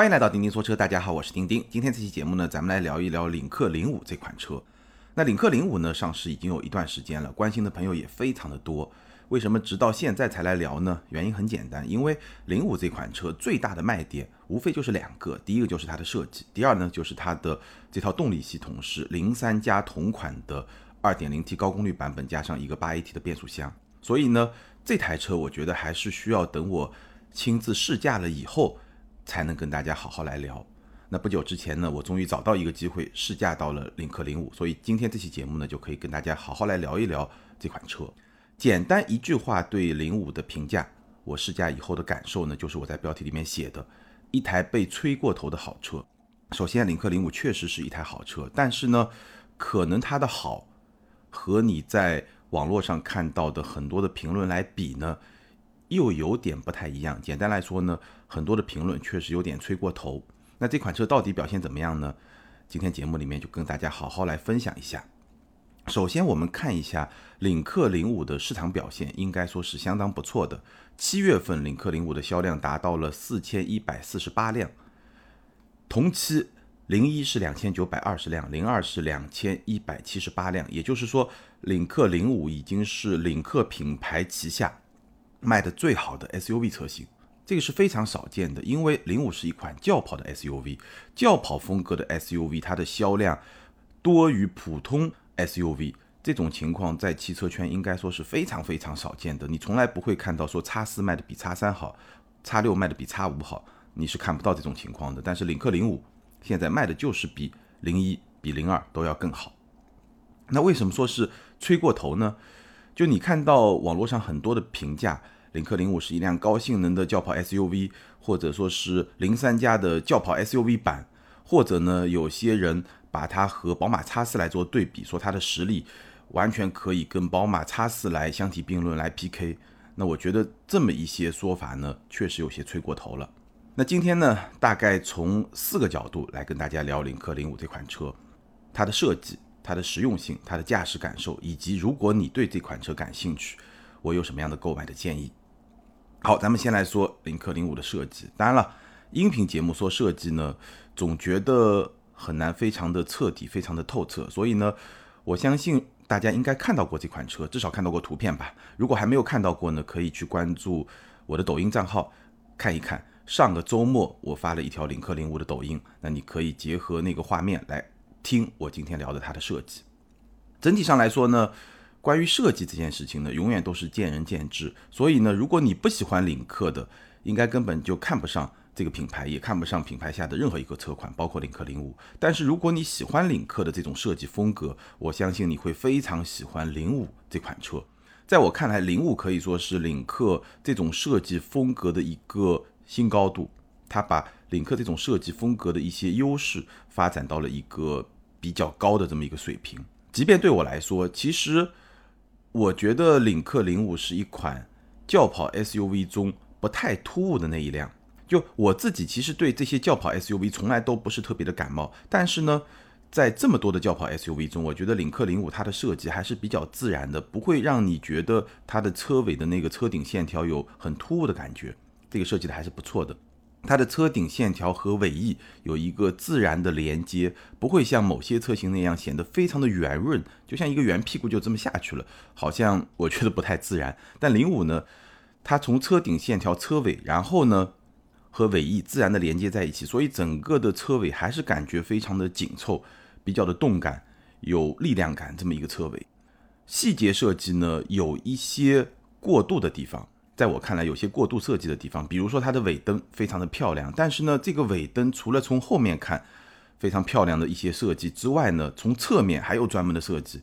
欢迎来到钉钉说车，大家好，我是钉钉。今天这期节目呢，咱们来聊一聊领克零五这款车。那领克零五呢，上市已经有一段时间了，关心的朋友也非常的多。为什么直到现在才来聊呢？原因很简单，因为零五这款车最大的卖点无非就是两个，第一个就是它的设计，第二呢就是它的这套动力系统是零三加同款的二点零 T 高功率版本，加上一个八 AT 的变速箱。所以呢，这台车我觉得还是需要等我亲自试驾了以后。才能跟大家好好来聊。那不久之前呢，我终于找到一个机会试驾到了领克零五，所以今天这期节目呢，就可以跟大家好好来聊一聊这款车。简单一句话对零五的评价，我试驾以后的感受呢，就是我在标题里面写的，一台被吹过头的好车。首先，领克零五确实是一台好车，但是呢，可能它的好和你在网络上看到的很多的评论来比呢。又有点不太一样。简单来说呢，很多的评论确实有点吹过头。那这款车到底表现怎么样呢？今天节目里面就跟大家好好来分享一下。首先，我们看一下领克零五的市场表现，应该说是相当不错的。七月份领克零五的销量达到了四千一百四十八辆，同期零一是两千九百二十辆，零二是两千一百七十八辆。也就是说，领克零五已经是领克品牌旗下。卖的最好的 SUV 车型，这个是非常少见的，因为零五是一款轿跑的 SUV，轿跑风格的 SUV，它的销量多于普通 SUV，这种情况在汽车圈应该说是非常非常少见的。你从来不会看到说叉四卖的比叉三好，叉六卖的比叉五好，你是看不到这种情况的。但是领克零五现在卖的就是比零一、比零二都要更好。那为什么说是吹过头呢？就你看到网络上很多的评价，领克零五是一辆高性能的轿跑 SUV，或者说是零三加的轿跑 SUV 版，或者呢，有些人把它和宝马 X 四来做对比，说它的实力完全可以跟宝马 X 四来相提并论来 PK。那我觉得这么一些说法呢，确实有些吹过头了。那今天呢，大概从四个角度来跟大家聊领克零五这款车，它的设计。它的实用性、它的驾驶感受，以及如果你对这款车感兴趣，我有什么样的购买的建议？好，咱们先来说领克零五的设计。当然了，音频节目说设计呢，总觉得很难非常的彻底、非常的透彻。所以呢，我相信大家应该看到过这款车，至少看到过图片吧。如果还没有看到过呢，可以去关注我的抖音账号看一看。上个周末我发了一条领克零五的抖音，那你可以结合那个画面来。听我今天聊的它的设计，整体上来说呢，关于设计这件事情呢，永远都是见仁见智。所以呢，如果你不喜欢领克的，应该根本就看不上这个品牌，也看不上品牌下的任何一个车款，包括领克零五。但是如果你喜欢领克的这种设计风格，我相信你会非常喜欢零五这款车。在我看来，零五可以说是领克这种设计风格的一个新高度。它把领克这种设计风格的一些优势发展到了一个比较高的这么一个水平。即便对我来说，其实我觉得领克零五是一款轿跑 SUV 中不太突兀的那一辆。就我自己其实对这些轿跑 SUV 从来都不是特别的感冒，但是呢，在这么多的轿跑 SUV 中，我觉得领克零五它的设计还是比较自然的，不会让你觉得它的车尾的那个车顶线条有很突兀的感觉。这个设计的还是不错的。它的车顶线条和尾翼有一个自然的连接，不会像某些车型那样显得非常的圆润，就像一个圆屁股就这么下去了，好像我觉得不太自然。但零五呢，它从车顶线条、车尾，然后呢和尾翼自然的连接在一起，所以整个的车尾还是感觉非常的紧凑，比较的动感，有力量感这么一个车尾。细节设计呢有一些过度的地方。在我看来，有些过度设计的地方，比如说它的尾灯非常的漂亮，但是呢，这个尾灯除了从后面看非常漂亮的一些设计之外呢，从侧面还有专门的设计，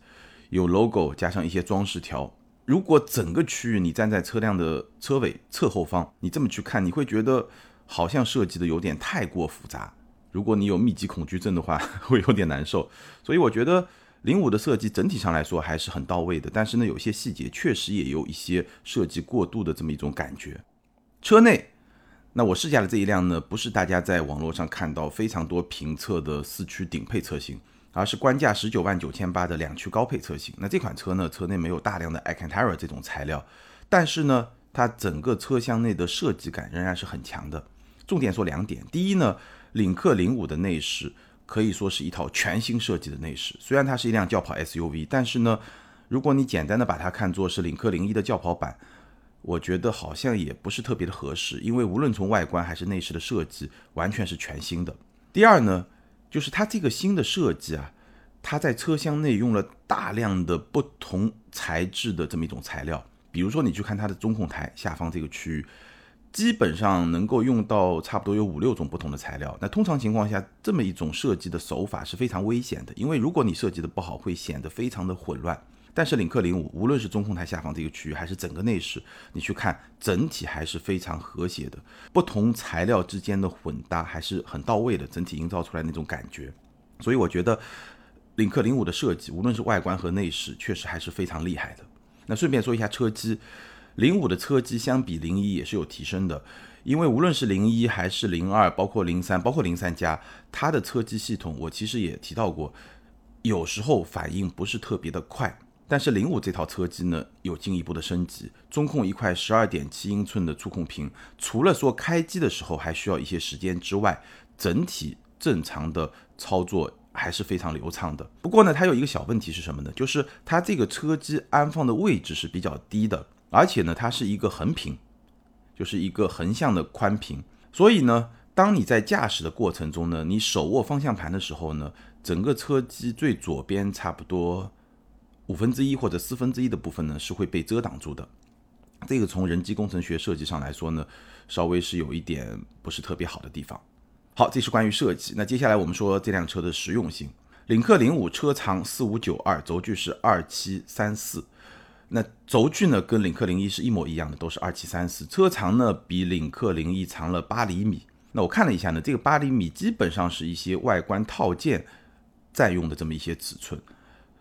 有 logo 加上一些装饰条。如果整个区域你站在车辆的车尾侧后方，你这么去看，你会觉得好像设计的有点太过复杂。如果你有密集恐惧症的话，会有点难受。所以我觉得。零五的设计整体上来说还是很到位的，但是呢，有些细节确实也有一些设计过度的这么一种感觉。车内，那我试驾的这一辆呢，不是大家在网络上看到非常多评测的四驱顶配车型，而是官价十九万九千八的两驱高配车型。那这款车呢，车内没有大量的 a c a n t a r a 这种材料，但是呢，它整个车厢内的设计感仍然是很强的。重点说两点。第一呢，领克零五的内饰可以说是一套全新设计的内饰。虽然它是一辆轿跑 SUV，但是呢，如果你简单的把它看作是领克零一的轿跑版，我觉得好像也不是特别的合适，因为无论从外观还是内饰的设计，完全是全新的。第二呢，就是它这个新的设计啊，它在车厢内用了大量的不同材质的这么一种材料，比如说你去看它的中控台下方这个区域。基本上能够用到差不多有五六种不同的材料。那通常情况下，这么一种设计的手法是非常危险的，因为如果你设计的不好，会显得非常的混乱。但是领克零五，无论是中控台下方这个区域，还是整个内饰，你去看整体还是非常和谐的，不同材料之间的混搭还是很到位的，整体营造出来那种感觉。所以我觉得领克零五的设计，无论是外观和内饰，确实还是非常厉害的。那顺便说一下车机。零五的车机相比零一也是有提升的，因为无论是零一还是零二，包括零三，包括零三加，它的车机系统我其实也提到过，有时候反应不是特别的快。但是零五这套车机呢，有进一步的升级，中控一块十二点七英寸的触控屏，除了说开机的时候还需要一些时间之外，整体正常的操作还是非常流畅的。不过呢，它有一个小问题是什么呢？就是它这个车机安放的位置是比较低的。而且呢，它是一个横屏，就是一个横向的宽屏，所以呢，当你在驾驶的过程中呢，你手握方向盘的时候呢，整个车机最左边差不多五分之一或者四分之一的部分呢是会被遮挡住的。这个从人机工程学设计上来说呢，稍微是有一点不是特别好的地方。好，这是关于设计。那接下来我们说这辆车的实用性。领克零五车长四五九二，轴距是二七三四。那轴距呢，跟领克零一是一模一样的，都是二七三四。车长呢，比领克零一长了八厘米。那我看了一下呢，这个八厘米基本上是一些外观套件占用的这么一些尺寸，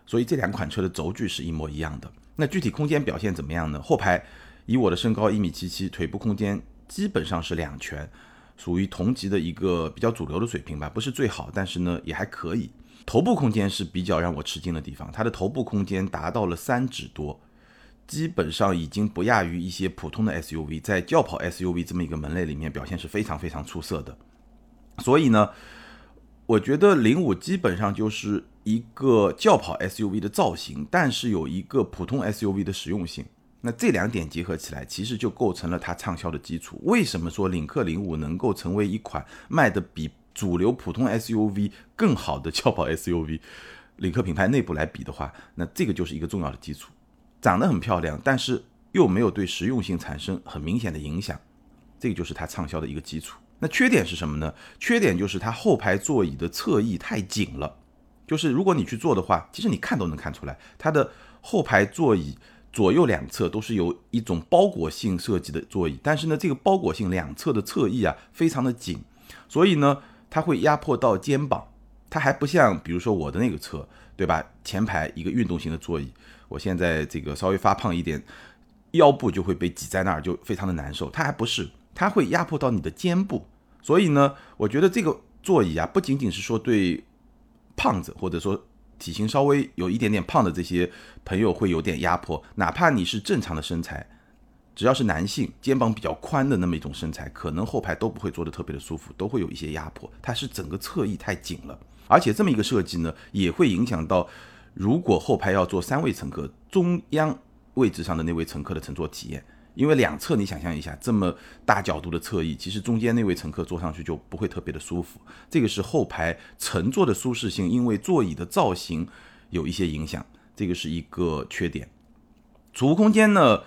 所以这两款车的轴距是一模一样的。那具体空间表现怎么样呢？后排以我的身高一米七七，腿部空间基本上是两拳，属于同级的一个比较主流的水平吧，不是最好，但是呢也还可以。头部空间是比较让我吃惊的地方，它的头部空间达到了三指多。基本上已经不亚于一些普通的 SUV，在轿跑 SUV 这么一个门类里面表现是非常非常出色的。所以呢，我觉得零五基本上就是一个轿跑 SUV 的造型，但是有一个普通 SUV 的实用性。那这两点结合起来，其实就构成了它畅销的基础。为什么说领克零五能够成为一款卖的比主流普通 SUV 更好的轿跑 SUV？领克品牌内部来比的话，那这个就是一个重要的基础。长得很漂亮，但是又没有对实用性产生很明显的影响，这个就是它畅销的一个基础。那缺点是什么呢？缺点就是它后排座椅的侧翼太紧了，就是如果你去坐的话，其实你看都能看出来，它的后排座椅左右两侧都是有一种包裹性设计的座椅，但是呢，这个包裹性两侧的侧翼啊非常的紧，所以呢，它会压迫到肩膀。它还不像比如说我的那个车，对吧？前排一个运动型的座椅。我现在这个稍微发胖一点，腰部就会被挤在那儿，就非常的难受。它还不是，它会压迫到你的肩部。所以呢，我觉得这个座椅啊，不仅仅是说对胖子或者说体型稍微有一点点胖的这些朋友会有点压迫，哪怕你是正常的身材，只要是男性，肩膀比较宽的那么一种身材，可能后排都不会坐的特别的舒服，都会有一些压迫。它是整个侧翼太紧了，而且这么一个设计呢，也会影响到。如果后排要坐三位乘客，中央位置上的那位乘客的乘坐体验，因为两侧你想象一下，这么大角度的侧翼，其实中间那位乘客坐上去就不会特别的舒服。这个是后排乘坐的舒适性，因为座椅的造型有一些影响，这个是一个缺点。储物空间呢，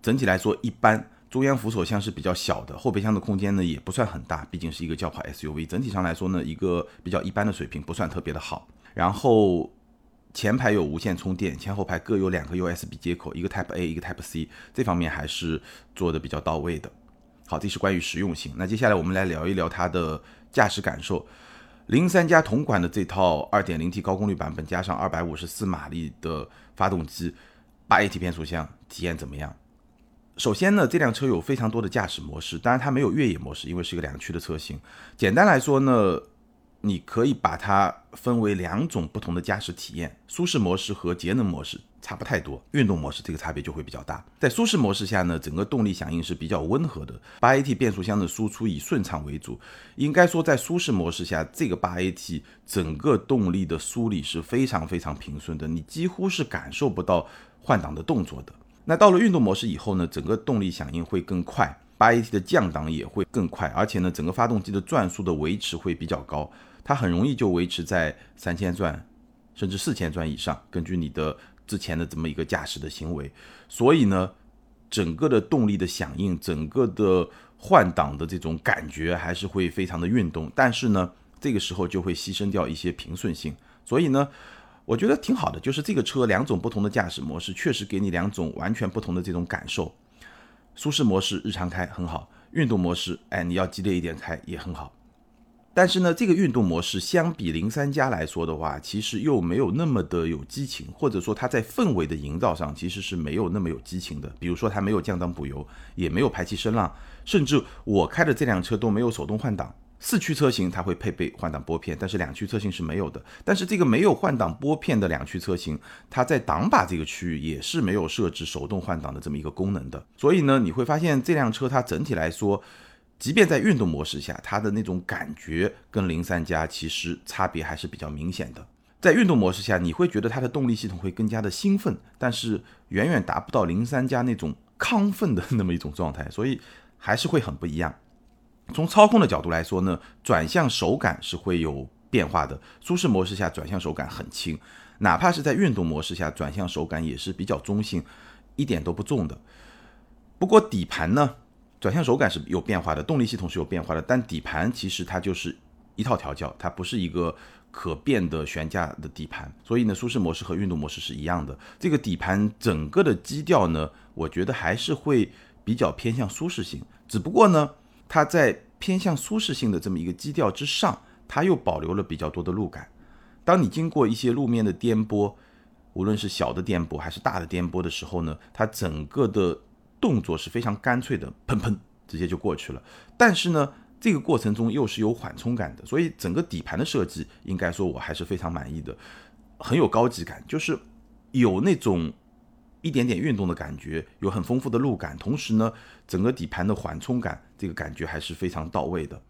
整体来说一般，中央扶手箱是比较小的，后备箱的空间呢也不算很大，毕竟是一个轿跑 SUV，整体上来说呢，一个比较一般的水平，不算特别的好。然后。前排有无线充电，前后排各有两个 USB 接口，一个 Type A，一个 Type C，这方面还是做的比较到位的。好，这是关于实用性。那接下来我们来聊一聊它的驾驶感受。零三加同款的这套 2.0T 高功率版本，加上254马力的发动机，8AT 变速箱，体验怎么样？首先呢，这辆车有非常多的驾驶模式，当然它没有越野模式，因为是一个两驱的车型。简单来说呢。你可以把它分为两种不同的驾驶体验：舒适模式和节能模式。差不太多，运动模式这个差别就会比较大。在舒适模式下呢，整个动力响应是比较温和的。八 AT 变速箱的输出以顺畅为主，应该说在舒适模式下，这个八 AT 整个动力的梳理是非常非常平顺的，你几乎是感受不到换挡的动作的。那到了运动模式以后呢，整个动力响应会更快，八 AT 的降档也会更快，而且呢，整个发动机的转速的维持会比较高，它很容易就维持在三千转甚至四千转以上，根据你的。之前的这么一个驾驶的行为，所以呢，整个的动力的响应，整个的换挡的这种感觉还是会非常的运动，但是呢，这个时候就会牺牲掉一些平顺性，所以呢，我觉得挺好的，就是这个车两种不同的驾驶模式，确实给你两种完全不同的这种感受。舒适模式日常开很好，运动模式，哎，你要激烈一点开也很好。但是呢，这个运动模式相比零三加来说的话，其实又没有那么的有激情，或者说它在氛围的营造上其实是没有那么有激情的。比如说它没有降档补油，也没有排气声浪，甚至我开的这辆车都没有手动换挡。四驱车型它会配备换挡拨片，但是两驱车型是没有的。但是这个没有换挡拨片的两驱车型，它在挡把这个区域也是没有设置手动换挡的这么一个功能的。所以呢，你会发现这辆车它整体来说。即便在运动模式下，它的那种感觉跟零三加其实差别还是比较明显的。在运动模式下，你会觉得它的动力系统会更加的兴奋，但是远远达不到零三加那种亢奋的那么一种状态，所以还是会很不一样。从操控的角度来说呢，转向手感是会有变化的。舒适模式下转向手感很轻，哪怕是在运动模式下，转向手感也是比较中性，一点都不重的。不过底盘呢？转向手感是有变化的，动力系统是有变化的，但底盘其实它就是一套调教，它不是一个可变的悬架的底盘。所以呢，舒适模式和运动模式是一样的。这个底盘整个的基调呢，我觉得还是会比较偏向舒适性。只不过呢，它在偏向舒适性的这么一个基调之上，它又保留了比较多的路感。当你经过一些路面的颠簸，无论是小的颠簸还是大的颠簸的时候呢，它整个的。动作是非常干脆的，砰砰，直接就过去了。但是呢，这个过程中又是有缓冲感的，所以整个底盘的设计，应该说我还是非常满意的，很有高级感，就是有那种一点点运动的感觉，有很丰富的路感，同时呢，整个底盘的缓冲感，这个感觉还是非常到位的。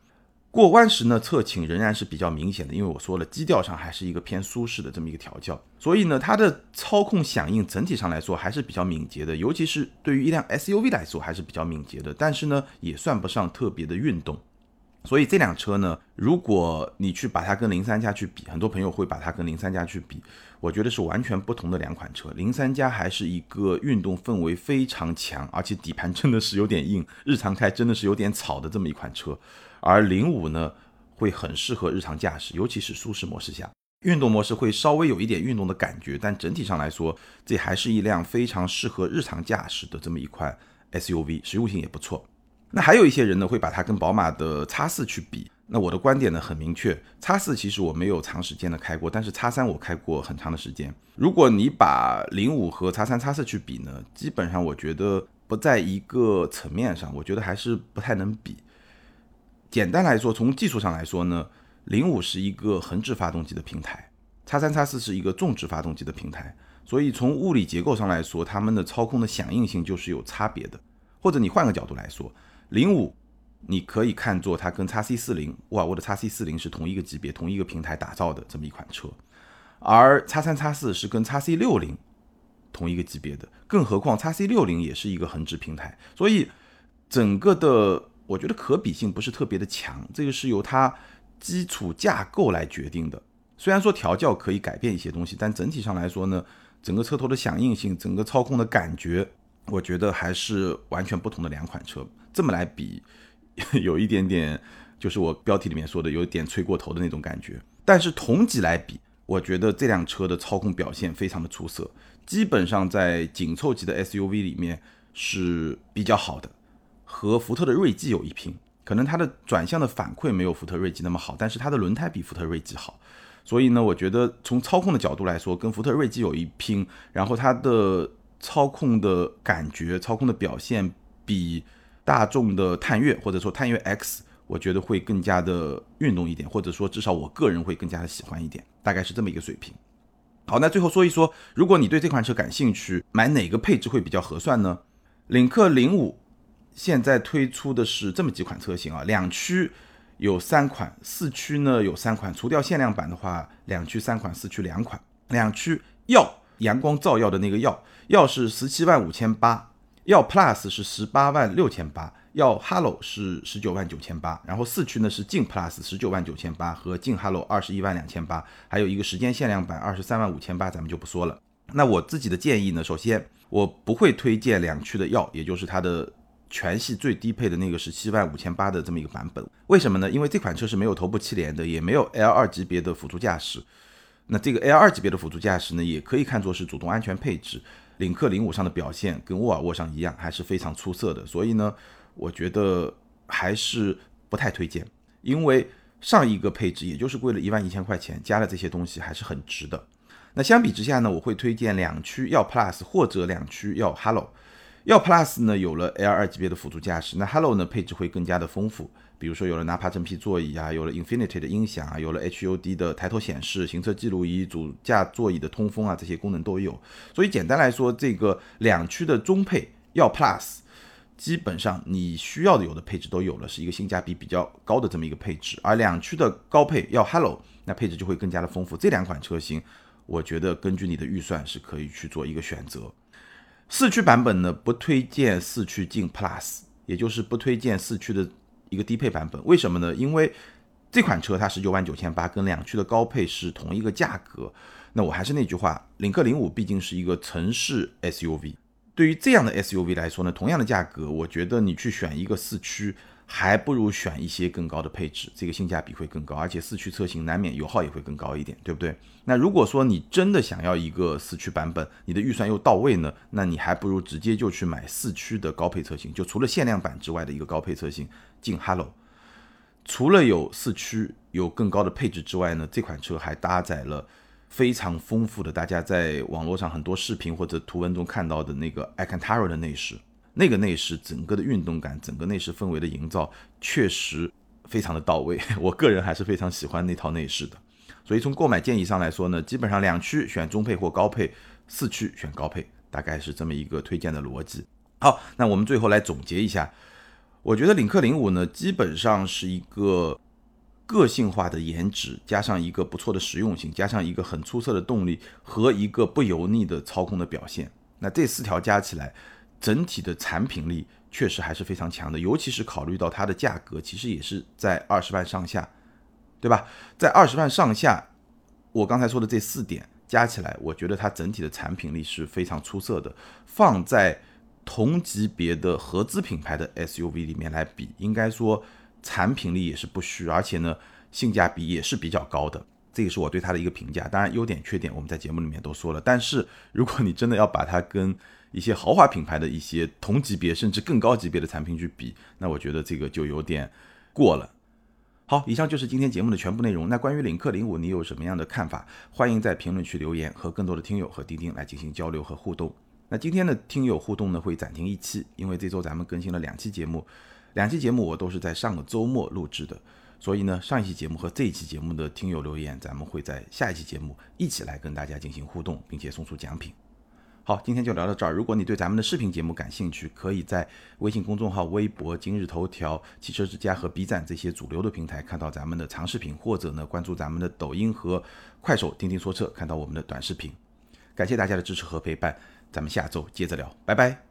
过弯时呢，侧倾仍然是比较明显的，因为我说了，基调上还是一个偏舒适的这么一个调教，所以呢，它的操控响应整体上来说还是比较敏捷的，尤其是对于一辆 SUV 来说还是比较敏捷的，但是呢，也算不上特别的运动。所以这辆车呢，如果你去把它跟零三加去比，很多朋友会把它跟零三加去比，我觉得是完全不同的两款车。零三加还是一个运动氛围非常强，而且底盘真的是有点硬，日常开真的是有点吵的这么一款车。而零五呢，会很适合日常驾驶，尤其是舒适模式下，运动模式会稍微有一点运动的感觉，但整体上来说，这还是一辆非常适合日常驾驶的这么一款 SUV，实用性也不错。那还有一些人呢，会把它跟宝马的叉四去比。那我的观点呢很明确，叉四其实我没有长时间的开过，但是叉三我开过很长的时间。如果你把零五和叉三叉四去比呢，基本上我觉得不在一个层面上，我觉得还是不太能比。简单来说，从技术上来说呢，零五是一个横置发动机的平台，叉三叉四是一个纵置发动机的平台，所以从物理结构上来说，它们的操控的响应性就是有差别的。或者你换个角度来说，零五你可以看作它跟叉 C 四零，沃尔沃的叉 C 四零是同一个级别、同一个平台打造的这么一款车，而叉三叉四是跟叉 C 六零同一个级别的，更何况叉 C 六零也是一个横置平台，所以整个的。我觉得可比性不是特别的强，这个是由它基础架构来决定的。虽然说调教可以改变一些东西，但整体上来说呢，整个车头的响应性、整个操控的感觉，我觉得还是完全不同的两款车。这么来比，有一点点就是我标题里面说的有点吹过头的那种感觉。但是同级来比，我觉得这辆车的操控表现非常的出色，基本上在紧凑级的 SUV 里面是比较好的。和福特的锐际有一拼，可能它的转向的反馈没有福特锐际那么好，但是它的轮胎比福特锐际好，所以呢，我觉得从操控的角度来说，跟福特锐际有一拼，然后它的操控的感觉、操控的表现比大众的探岳或者说探岳 X 我觉得会更加的运动一点，或者说至少我个人会更加的喜欢一点，大概是这么一个水平。好，那最后说一说，如果你对这款车感兴趣，买哪个配置会比较合算呢？领克零五现在推出的是这么几款车型啊，两驱有三款，四驱呢有三款，除掉限量版的话，两驱三款，四驱两款。两驱耀阳光照耀的那个耀，耀是十七万五千八，耀 Plus 是十八万六千八。要 Hello 是十九万九千八，然后四驱呢是劲 Plus 十九万九千八和劲 Hello 二十一万两千八，还有一个时间限量版二十三万五千八，咱们就不说了。那我自己的建议呢，首先我不会推荐两驱的耀，也就是它的全系最低配的那个十七万五千八的这么一个版本。为什么呢？因为这款车是没有头部气帘的，也没有 L 二级别的辅助驾驶。那这个 L 二级别的辅助驾驶呢，也可以看作是主动安全配置。领克零五上的表现跟沃尔沃上一样，还是非常出色的。所以呢。我觉得还是不太推荐，因为上一个配置也就是贵了一万一千块钱，加了这些东西还是很值的。那相比之下呢，我会推荐两驱要 Plus 或者两驱要 Hello。耀 Plus 呢有了 L 二级别的辅助驾驶，那 Hello 呢配置会更加的丰富，比如说有了纳帕真皮座椅啊，有了 Infinity 的音响啊，有了 HUD 的抬头显示、行车记录仪、主驾座椅的通风啊，这些功能都有。所以简单来说，这个两驱的中配耀 Plus。基本上你需要的有的配置都有了，是一个性价比比较高的这么一个配置。而两驱的高配要 Hello，那配置就会更加的丰富。这两款车型，我觉得根据你的预算是可以去做一个选择。四驱版本呢，不推荐四驱进 Plus，也就是不推荐四驱的一个低配版本。为什么呢？因为这款车它十九万九千八，跟两驱的高配是同一个价格。那我还是那句话，领克零五毕竟是一个城市 SUV。对于这样的 SUV 来说呢，同样的价格，我觉得你去选一个四驱，还不如选一些更高的配置，这个性价比会更高，而且四驱车型难免油耗也会更高一点，对不对？那如果说你真的想要一个四驱版本，你的预算又到位呢，那你还不如直接就去买四驱的高配车型，就除了限量版之外的一个高配车型，进 Hello。除了有四驱有更高的配置之外呢，这款车还搭载了。非常丰富的，大家在网络上很多视频或者图文中看到的那个 a c a n t a r a 的内饰，那个内饰整个的运动感，整个内饰氛围的营造确实非常的到位。我个人还是非常喜欢那套内饰的。所以从购买建议上来说呢，基本上两驱选中配或高配，四驱选高配，大概是这么一个推荐的逻辑。好，那我们最后来总结一下，我觉得领克零五呢，基本上是一个。个性化的颜值，加上一个不错的实用性，加上一个很出色的动力和一个不油腻的操控的表现，那这四条加起来，整体的产品力确实还是非常强的。尤其是考虑到它的价格，其实也是在二十万上下，对吧？在二十万上下，我刚才说的这四点加起来，我觉得它整体的产品力是非常出色的。放在同级别的合资品牌的 SUV 里面来比，应该说。产品力也是不虚，而且呢，性价比也是比较高的，这个是我对它的一个评价。当然，优点缺点我们在节目里面都说了。但是，如果你真的要把它跟一些豪华品牌的一些同级别甚至更高级别的产品去比，那我觉得这个就有点过了。好，以上就是今天节目的全部内容。那关于领克零五，你有什么样的看法？欢迎在评论区留言，和更多的听友和钉钉来进行交流和互动。那今天的听友互动呢，会暂停一期，因为这周咱们更新了两期节目。两期节目我都是在上个周末录制的，所以呢，上一期节目和这一期节目的听友留言，咱们会在下一期节目一起来跟大家进行互动，并且送出奖品。好，今天就聊到这儿。如果你对咱们的视频节目感兴趣，可以在微信公众号、微博、今日头条、汽车之家和 B 站这些主流的平台看到咱们的长视频，或者呢关注咱们的抖音和快手，钉钉说车看到我们的短视频。感谢大家的支持和陪伴，咱们下周接着聊，拜拜。